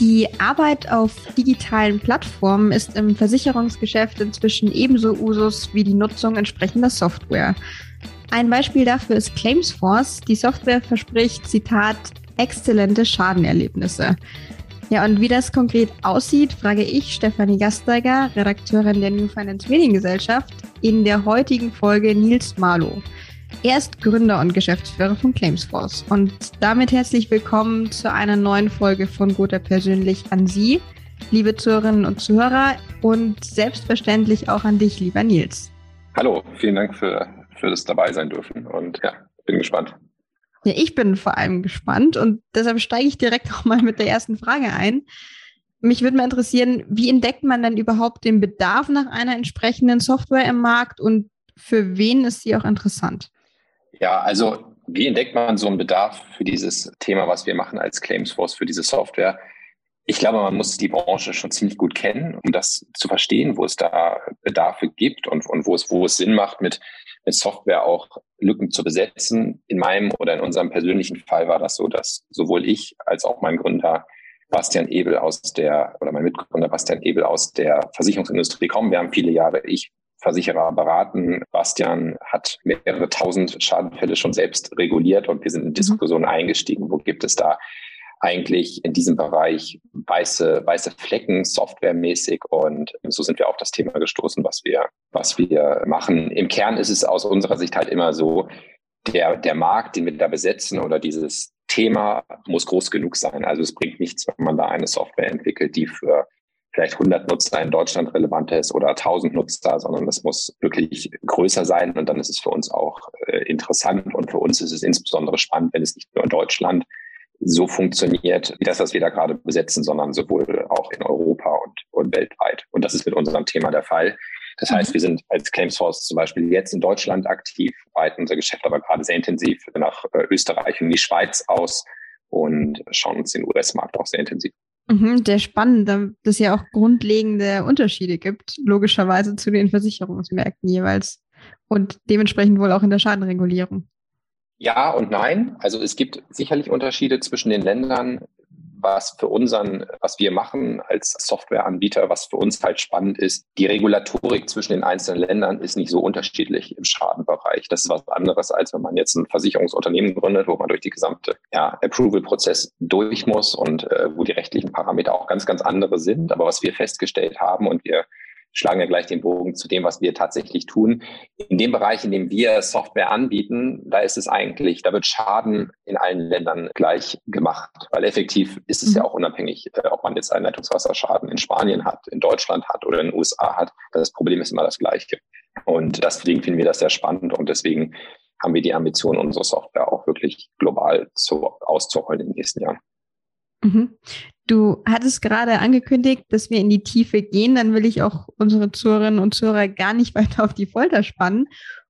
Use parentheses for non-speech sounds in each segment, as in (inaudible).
Die Arbeit auf digitalen Plattformen ist im Versicherungsgeschäft inzwischen ebenso Usus wie die Nutzung entsprechender Software. Ein Beispiel dafür ist Claimsforce. Die Software verspricht, Zitat, exzellente Schadenerlebnisse. Ja, und wie das konkret aussieht, frage ich Stefanie Gasteiger, Redakteurin der New Finance Mediengesellschaft, in der heutigen Folge Nils Marlow. Er ist Gründer und Geschäftsführer von Claimsforce. Und damit herzlich willkommen zu einer neuen Folge von Gotha persönlich an Sie, liebe Zuhörerinnen und Zuhörer, und selbstverständlich auch an dich, lieber Nils. Hallo, vielen Dank für, für das dabei sein dürfen und ja, bin gespannt. Ja, ich bin vor allem gespannt und deshalb steige ich direkt (laughs) auch mal mit der ersten Frage ein. Mich würde mal interessieren, wie entdeckt man denn überhaupt den Bedarf nach einer entsprechenden Software im Markt und für wen ist sie auch interessant? Ja, also wie entdeckt man so einen Bedarf für dieses Thema, was wir machen als Claimsforce für diese Software? Ich glaube, man muss die Branche schon ziemlich gut kennen, um das zu verstehen, wo es da Bedarfe gibt und, und wo, es, wo es Sinn macht, mit, mit Software auch Lücken zu besetzen. In meinem oder in unserem persönlichen Fall war das so, dass sowohl ich als auch mein Gründer Bastian Ebel aus der, oder mein Mitgründer Bastian Ebel aus der Versicherungsindustrie kommen. Wir haben viele Jahre, ich Versicherer beraten. Bastian hat mehrere tausend Schadenfälle schon selbst reguliert und wir sind in mhm. Diskussionen eingestiegen. Wo gibt es da eigentlich in diesem Bereich weiße, weiße Flecken softwaremäßig und so sind wir auf das Thema gestoßen, was wir, was wir machen. Im Kern ist es aus unserer Sicht halt immer so, der, der Markt, den wir da besetzen oder dieses Thema muss groß genug sein. Also es bringt nichts, wenn man da eine Software entwickelt, die für vielleicht 100 Nutzer in Deutschland relevant ist oder 1000 Nutzer, sondern das muss wirklich größer sein und dann ist es für uns auch äh, interessant und für uns ist es insbesondere spannend, wenn es nicht nur in Deutschland so funktioniert, wie das, was wir da gerade besetzen, sondern sowohl auch in Europa und, und weltweit. Und das ist mit unserem Thema der Fall. Das heißt, mhm. wir sind als Claimsource zum Beispiel jetzt in Deutschland aktiv, weiten unser Geschäft aber gerade sehr intensiv nach äh, Österreich und die Schweiz aus und schauen uns den US-Markt auch sehr intensiv Mhm, sehr spannend, dass es ja auch grundlegende Unterschiede gibt, logischerweise zu den Versicherungsmärkten jeweils und dementsprechend wohl auch in der Schadenregulierung. Ja und nein. Also es gibt sicherlich Unterschiede zwischen den Ländern was für unseren, was wir machen als Softwareanbieter, was für uns halt spannend ist, die Regulatorik zwischen den einzelnen Ländern ist nicht so unterschiedlich im Schadenbereich. Das ist was anderes, als wenn man jetzt ein Versicherungsunternehmen gründet, wo man durch die gesamte ja, Approval-Prozess durch muss und äh, wo die rechtlichen Parameter auch ganz, ganz andere sind. Aber was wir festgestellt haben und wir schlagen ja gleich den Bogen zu dem, was wir tatsächlich tun. In dem Bereich, in dem wir Software anbieten, da ist es eigentlich, da wird Schaden in allen Ländern gleich gemacht, weil effektiv ist es ja mhm. auch unabhängig, äh, ob man jetzt einen Leitungswasserschaden in Spanien hat, in Deutschland hat oder in den USA hat. Das Problem ist immer das gleiche. Und deswegen finden wir das sehr spannend und deswegen haben wir die Ambition, unsere Software auch wirklich global zu, auszuholen in den nächsten Jahren. Mhm. Du hattest gerade angekündigt, dass wir in die Tiefe gehen. Dann will ich auch unsere Zuhörerinnen und Zuhörer gar nicht (laughs) weiter auf die Folter spannen.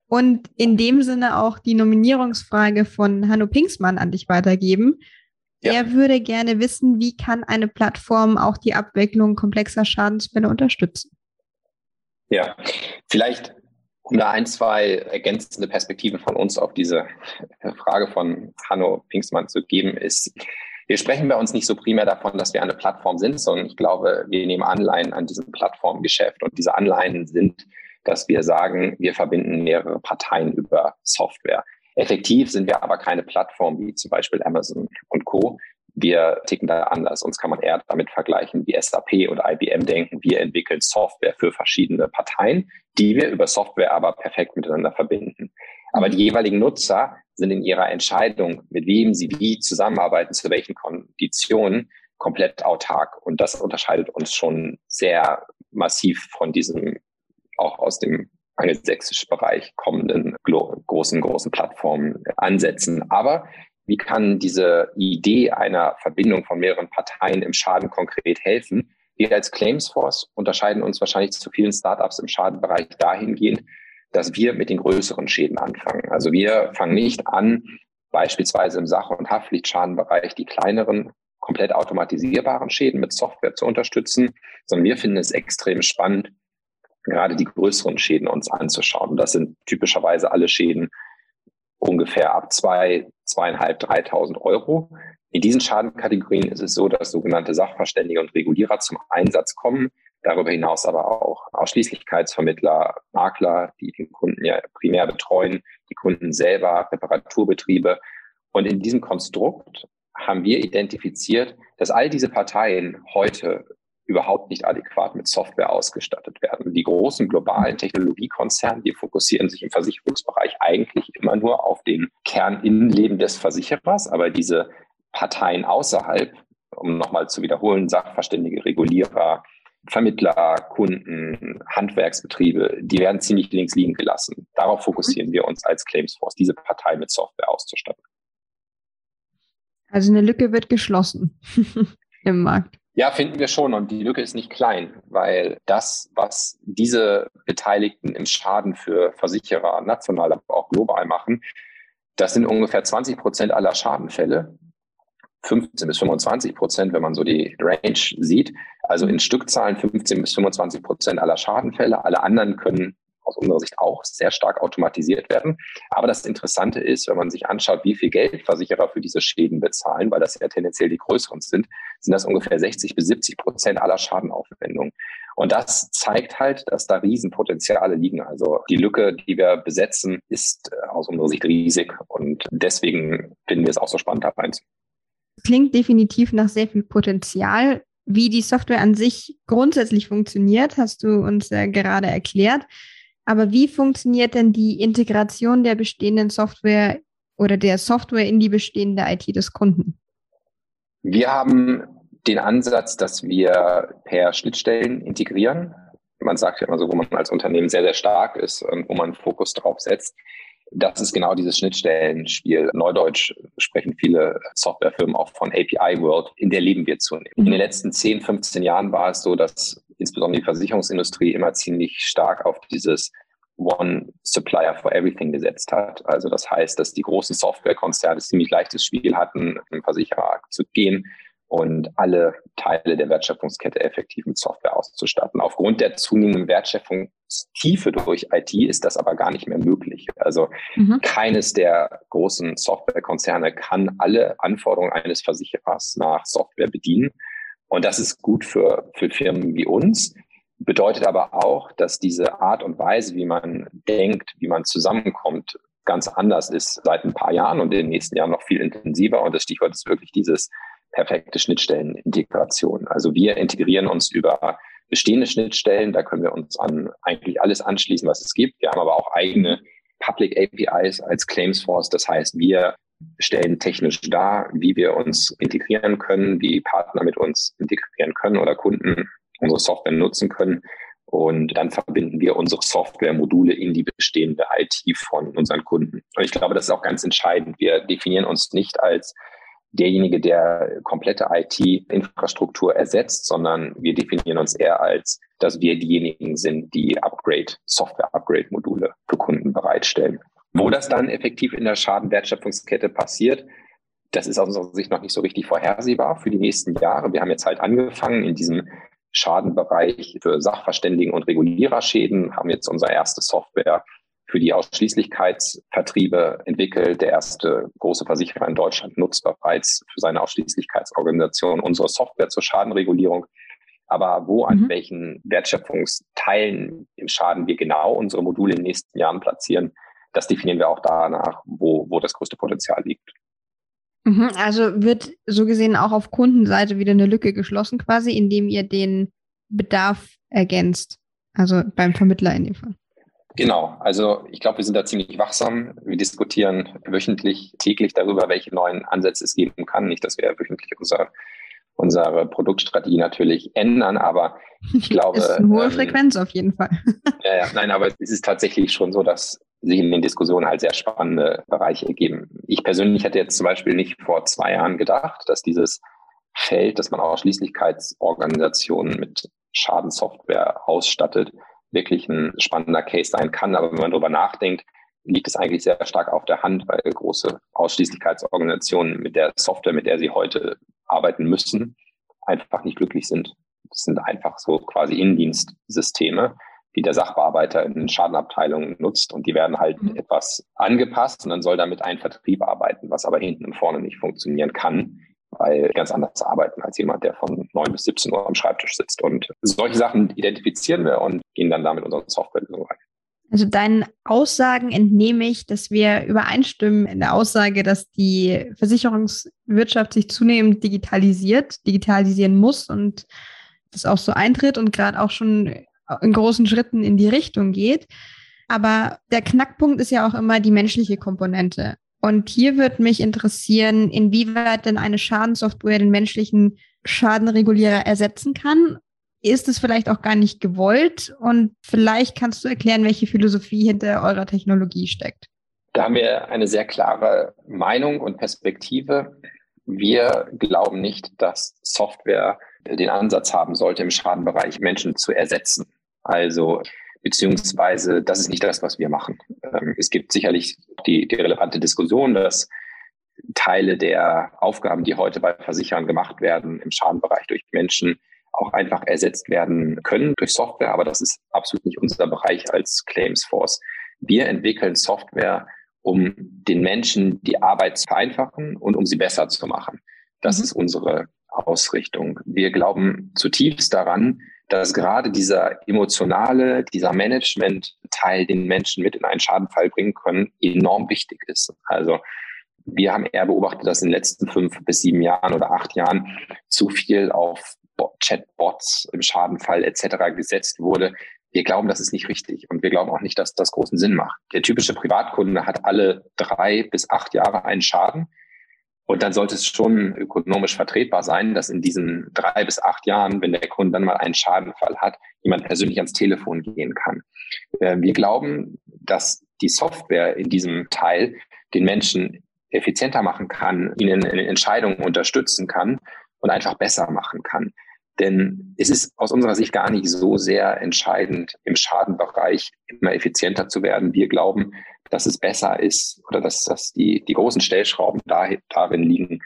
Und in dem Sinne auch die Nominierungsfrage von Hanno Pingsmann an dich weitergeben. Ja. Er würde gerne wissen, wie kann eine Plattform auch die Abwicklung komplexer Schadensfälle unterstützen? Ja, vielleicht um da ein, zwei ergänzende Perspektiven von uns auf diese Frage von Hanno Pingsmann zu geben, ist, wir sprechen bei uns nicht so primär davon, dass wir eine Plattform sind, sondern ich glaube, wir nehmen Anleihen an diesem Plattformgeschäft. Und diese Anleihen sind, dass wir sagen, wir verbinden mehrere Parteien über Software. Effektiv sind wir aber keine Plattform wie zum Beispiel Amazon und Co. Wir ticken da anders. Uns kann man eher damit vergleichen, wie SAP oder IBM denken. Wir entwickeln Software für verschiedene Parteien, die wir über Software aber perfekt miteinander verbinden. Aber die jeweiligen Nutzer sind in ihrer Entscheidung, mit wem sie wie zusammenarbeiten, zu welchen Konditionen, komplett autark. Und das unterscheidet uns schon sehr massiv von diesem auch aus dem angelsächsischen Bereich kommenden großen, großen Plattformen ansetzen. Aber wie kann diese Idee einer Verbindung von mehreren Parteien im Schaden konkret helfen? Wir als Claimsforce unterscheiden uns wahrscheinlich zu vielen Startups im Schadenbereich dahingehend, dass wir mit den größeren Schäden anfangen. Also wir fangen nicht an, beispielsweise im Sach- und Haftpflichtschadenbereich die kleineren, komplett automatisierbaren Schäden mit Software zu unterstützen, sondern wir finden es extrem spannend, gerade die größeren Schäden uns anzuschauen. Das sind typischerweise alle Schäden ungefähr ab zwei, zweieinhalb, dreitausend Euro. In diesen Schadenkategorien ist es so, dass sogenannte Sachverständige und Regulierer zum Einsatz kommen. Darüber hinaus aber auch Ausschließlichkeitsvermittler, Makler, die den Kunden ja primär betreuen, die Kunden selber, Reparaturbetriebe. Und in diesem Konstrukt haben wir identifiziert, dass all diese Parteien heute überhaupt nicht adäquat mit Software ausgestattet werden. Die großen globalen Technologiekonzerne, die fokussieren sich im Versicherungsbereich eigentlich immer nur auf den Kerninnenleben des Versicherers, aber diese Parteien außerhalb, um nochmal zu wiederholen, Sachverständige, Regulierer, Vermittler, Kunden, Handwerksbetriebe, die werden ziemlich links liegen gelassen. Darauf fokussieren wir uns als Claimsforce, diese Partei mit Software auszustatten. Also eine Lücke wird geschlossen (laughs) im Markt. Ja, finden wir schon. Und die Lücke ist nicht klein, weil das, was diese Beteiligten im Schaden für Versicherer national, aber auch global machen, das sind ungefähr 20 Prozent aller Schadenfälle. 15 bis 25 Prozent, wenn man so die Range sieht. Also in Stückzahlen 15 bis 25 Prozent aller Schadenfälle. Alle anderen können aus unserer Sicht auch sehr stark automatisiert werden. Aber das Interessante ist, wenn man sich anschaut, wie viel Geld Versicherer für diese Schäden bezahlen, weil das ja tendenziell die größeren sind, sind das ungefähr 60 bis 70 Prozent aller Schadenaufwendungen. Und das zeigt halt, dass da Riesenpotenziale liegen. Also die Lücke, die wir besetzen, ist äh, aus unserer Sicht riesig. Und deswegen finden wir es auch so spannend, da rein. Klingt definitiv nach sehr viel Potenzial. Wie die Software an sich grundsätzlich funktioniert, hast du uns ja gerade erklärt. Aber wie funktioniert denn die Integration der bestehenden Software oder der Software in die bestehende IT des Kunden? Wir haben den Ansatz, dass wir per Schnittstellen integrieren. Man sagt ja immer so, wo man als Unternehmen sehr, sehr stark ist und wo man Fokus drauf setzt. Das ist genau dieses Schnittstellenspiel. Neudeutsch sprechen viele Softwarefirmen auch von API World. In der leben wir zunehmend. In den letzten 10, 15 Jahren war es so, dass insbesondere die Versicherungsindustrie immer ziemlich stark auf dieses One Supplier for Everything gesetzt hat. Also das heißt, dass die großen Softwarekonzerne ziemlich leichtes Spiel hatten, im Versicherer zu gehen und alle Teile der Wertschöpfungskette effektiv mit Software auszustatten. Aufgrund der zunehmenden Wertschöpfungstiefe durch IT ist das aber gar nicht mehr möglich. Also mhm. keines der großen Softwarekonzerne kann alle Anforderungen eines Versicherers nach Software bedienen. Und das ist gut für, für Firmen wie uns. Bedeutet aber auch, dass diese Art und Weise, wie man denkt, wie man zusammenkommt, ganz anders ist seit ein paar Jahren und in den nächsten Jahren noch viel intensiver. Und das Stichwort ist wirklich dieses perfekte Schnittstellenintegration. Also wir integrieren uns über bestehende Schnittstellen. Da können wir uns an eigentlich alles anschließen, was es gibt. Wir haben aber auch eigene Public APIs als Claimsforce. Das heißt, wir stellen technisch dar, wie wir uns integrieren können, wie Partner mit uns integrieren können oder Kunden unsere Software nutzen können. Und dann verbinden wir unsere Software-Module in die bestehende IT von unseren Kunden. Und ich glaube, das ist auch ganz entscheidend. Wir definieren uns nicht als derjenige, der komplette IT-Infrastruktur ersetzt, sondern wir definieren uns eher als, dass wir diejenigen sind, die Upgrade, Software-Upgrade-Module für Kunden bereitstellen. Wo das dann effektiv in der Schadenwertschöpfungskette passiert, das ist aus unserer Sicht noch nicht so richtig vorhersehbar für die nächsten Jahre. Wir haben jetzt halt angefangen in diesem Schadenbereich für Sachverständigen und Reguliererschäden, haben jetzt unsere erste Software für die Ausschließlichkeitsvertriebe entwickelt. Der erste große Versicherer in Deutschland nutzt bereits für seine Ausschließlichkeitsorganisation unsere Software zur Schadenregulierung. Aber wo, an mhm. welchen Wertschöpfungsteilen im Schaden wir genau unsere Module in den nächsten Jahren platzieren, das definieren wir auch danach, wo, wo das größte Potenzial liegt. Mhm, also wird so gesehen auch auf Kundenseite wieder eine Lücke geschlossen, quasi, indem ihr den Bedarf ergänzt. Also beim Vermittler in dem Fall. Genau, also ich glaube, wir sind da ziemlich wachsam. Wir diskutieren wöchentlich, täglich darüber, welche neuen Ansätze es geben kann. Nicht, dass wir wöchentlich unser, unsere Produktstrategie natürlich ändern, aber ich glaube. (laughs) ist eine hohe ähm, Frequenz auf jeden Fall. (laughs) ja, ja, nein, aber es ist tatsächlich schon so, dass sich in den Diskussionen halt sehr spannende Bereiche ergeben. Ich persönlich hätte jetzt zum Beispiel nicht vor zwei Jahren gedacht, dass dieses Feld, dass man Ausschließlichkeitsorganisationen mit Schadensoftware ausstattet, wirklich ein spannender Case sein kann. Aber wenn man darüber nachdenkt, liegt es eigentlich sehr stark auf der Hand, weil große Ausschließlichkeitsorganisationen mit der Software, mit der sie heute arbeiten müssen, einfach nicht glücklich sind. Das sind einfach so quasi Innendienstsysteme, die der Sachbearbeiter in Schadenabteilungen nutzt und die werden halt mhm. etwas angepasst und dann soll damit ein Vertrieb arbeiten, was aber hinten und vorne nicht funktionieren kann, weil ganz anders arbeiten als jemand, der von 9 bis 17 Uhr am Schreibtisch sitzt. Und solche Sachen identifizieren wir und gehen dann damit unseren Softwarelösungen rein. Also deinen Aussagen entnehme ich, dass wir übereinstimmen in der Aussage, dass die Versicherungswirtschaft sich zunehmend digitalisiert, digitalisieren muss und das auch so eintritt und gerade auch schon in großen Schritten in die Richtung geht. Aber der Knackpunkt ist ja auch immer die menschliche Komponente. Und hier würde mich interessieren, inwieweit denn eine Schadensoftware den menschlichen Schadenregulierer ersetzen kann. Ist es vielleicht auch gar nicht gewollt? Und vielleicht kannst du erklären, welche Philosophie hinter eurer Technologie steckt. Da haben wir eine sehr klare Meinung und Perspektive. Wir glauben nicht, dass Software den Ansatz haben sollte, im Schadenbereich Menschen zu ersetzen. Also beziehungsweise das ist nicht das, was wir machen. Ähm, es gibt sicherlich die, die relevante Diskussion, dass Teile der Aufgaben, die heute bei Versicherern gemacht werden, im Schadenbereich durch Menschen auch einfach ersetzt werden können durch Software, aber das ist absolut nicht unser Bereich als Claims Force. Wir entwickeln Software, um den Menschen die Arbeit zu vereinfachen und um sie besser zu machen. Das mhm. ist unsere Ausrichtung. Wir glauben zutiefst daran, dass gerade dieser emotionale, dieser Management-Teil, den Menschen mit in einen Schadenfall bringen können, enorm wichtig ist. Also wir haben eher beobachtet, dass in den letzten fünf bis sieben Jahren oder acht Jahren zu viel auf Chatbots im Schadenfall etc. gesetzt wurde. Wir glauben, das ist nicht richtig und wir glauben auch nicht, dass das großen Sinn macht. Der typische Privatkunde hat alle drei bis acht Jahre einen Schaden. Und dann sollte es schon ökonomisch vertretbar sein, dass in diesen drei bis acht Jahren, wenn der Kunde dann mal einen Schadenfall hat, jemand persönlich ans Telefon gehen kann. Äh, wir glauben, dass die Software in diesem Teil den Menschen effizienter machen kann, ihnen in Entscheidungen unterstützen kann und einfach besser machen kann. Denn es ist aus unserer Sicht gar nicht so sehr entscheidend, im Schadenbereich immer effizienter zu werden. Wir glauben, dass es besser ist oder dass, dass die, die großen Stellschrauben da, darin liegen,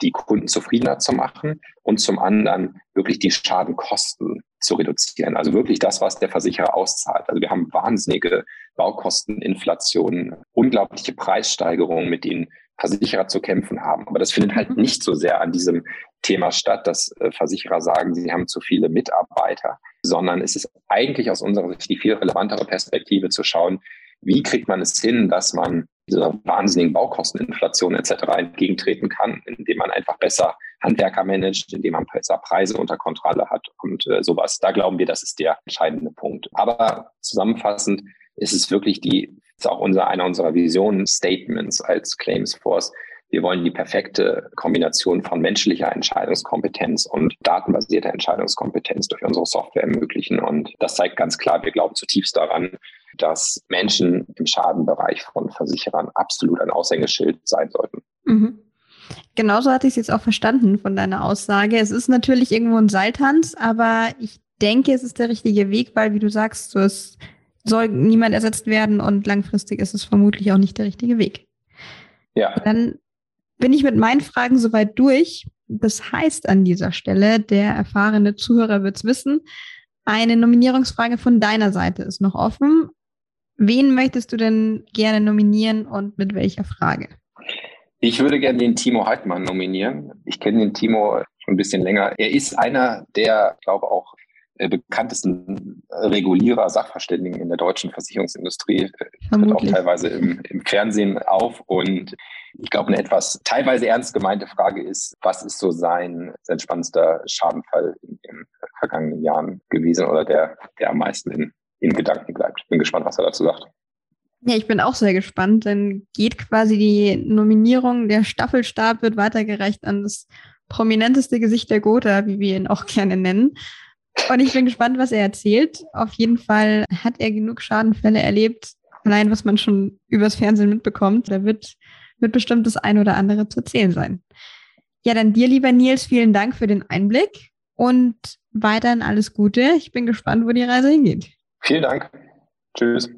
die Kunden zufriedener zu machen und zum anderen wirklich die Schadenkosten zu reduzieren. Also wirklich das, was der Versicherer auszahlt. Also wir haben wahnsinnige Baukosteninflationen, unglaubliche Preissteigerungen, mit denen Versicherer zu kämpfen haben. Aber das findet halt mhm. nicht so sehr an diesem Thema statt, dass äh, Versicherer sagen, sie haben zu viele Mitarbeiter, sondern es ist eigentlich aus unserer Sicht die viel relevantere Perspektive zu schauen, wie kriegt man es hin, dass man dieser wahnsinnigen Baukosteninflation etc. entgegentreten kann, indem man einfach besser Handwerker managt, indem man besser Preise unter Kontrolle hat und äh, sowas. Da glauben wir, das ist der entscheidende Punkt. Aber zusammenfassend ist es wirklich die, ist auch unser, einer unserer Visionen, Statements als Claims Force. Wir wollen die perfekte Kombination von menschlicher Entscheidungskompetenz und datenbasierter Entscheidungskompetenz durch unsere Software ermöglichen. Und das zeigt ganz klar, wir glauben zutiefst daran, dass Menschen im Schadenbereich von Versicherern absolut ein Aushängeschild sein sollten. Mhm. Genauso hatte ich es jetzt auch verstanden von deiner Aussage. Es ist natürlich irgendwo ein Seiltanz, aber ich denke, es ist der richtige Weg, weil, wie du sagst, es soll niemand ersetzt werden und langfristig ist es vermutlich auch nicht der richtige Weg. Ja. Dann bin ich mit meinen Fragen soweit durch. Das heißt an dieser Stelle, der erfahrene Zuhörer wird es wissen, eine Nominierungsfrage von deiner Seite ist noch offen. Wen möchtest du denn gerne nominieren und mit welcher Frage? Ich würde gerne den Timo Heidmann nominieren. Ich kenne den Timo schon ein bisschen länger. Er ist einer der, glaube auch bekanntesten Regulierer, Sachverständigen in der deutschen Versicherungsindustrie, äh, tritt auch teilweise im, im, Fernsehen auf. Und ich glaube, eine etwas teilweise ernst gemeinte Frage ist, was ist so sein, sein spannendster Schadenfall in den vergangenen Jahren gewesen oder der, der am meisten in, in Gedanken bleibt? Bin gespannt, was er dazu sagt. Ja, ich bin auch sehr gespannt. Dann geht quasi die Nominierung, der Staffelstab wird weitergereicht an das prominenteste Gesicht der Gotha, wie wir ihn auch gerne nennen. Und ich bin gespannt, was er erzählt. Auf jeden Fall hat er genug Schadenfälle erlebt, allein was man schon übers Fernsehen mitbekommt. Da wird, wird bestimmt das ein oder andere zu erzählen sein. Ja, dann dir, lieber Nils, vielen Dank für den Einblick und weiterhin alles Gute. Ich bin gespannt, wo die Reise hingeht. Vielen Dank. Tschüss.